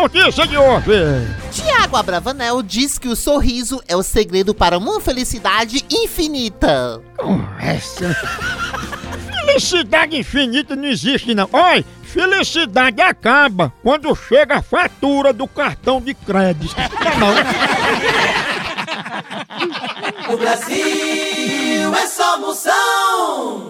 Notícia de hoje. Tiago Abravanel diz que o sorriso é o segredo para uma felicidade infinita. Essa. Felicidade infinita não existe, não. Olha, felicidade acaba quando chega a fatura do cartão de crédito. Não, não. O Brasil é só moção.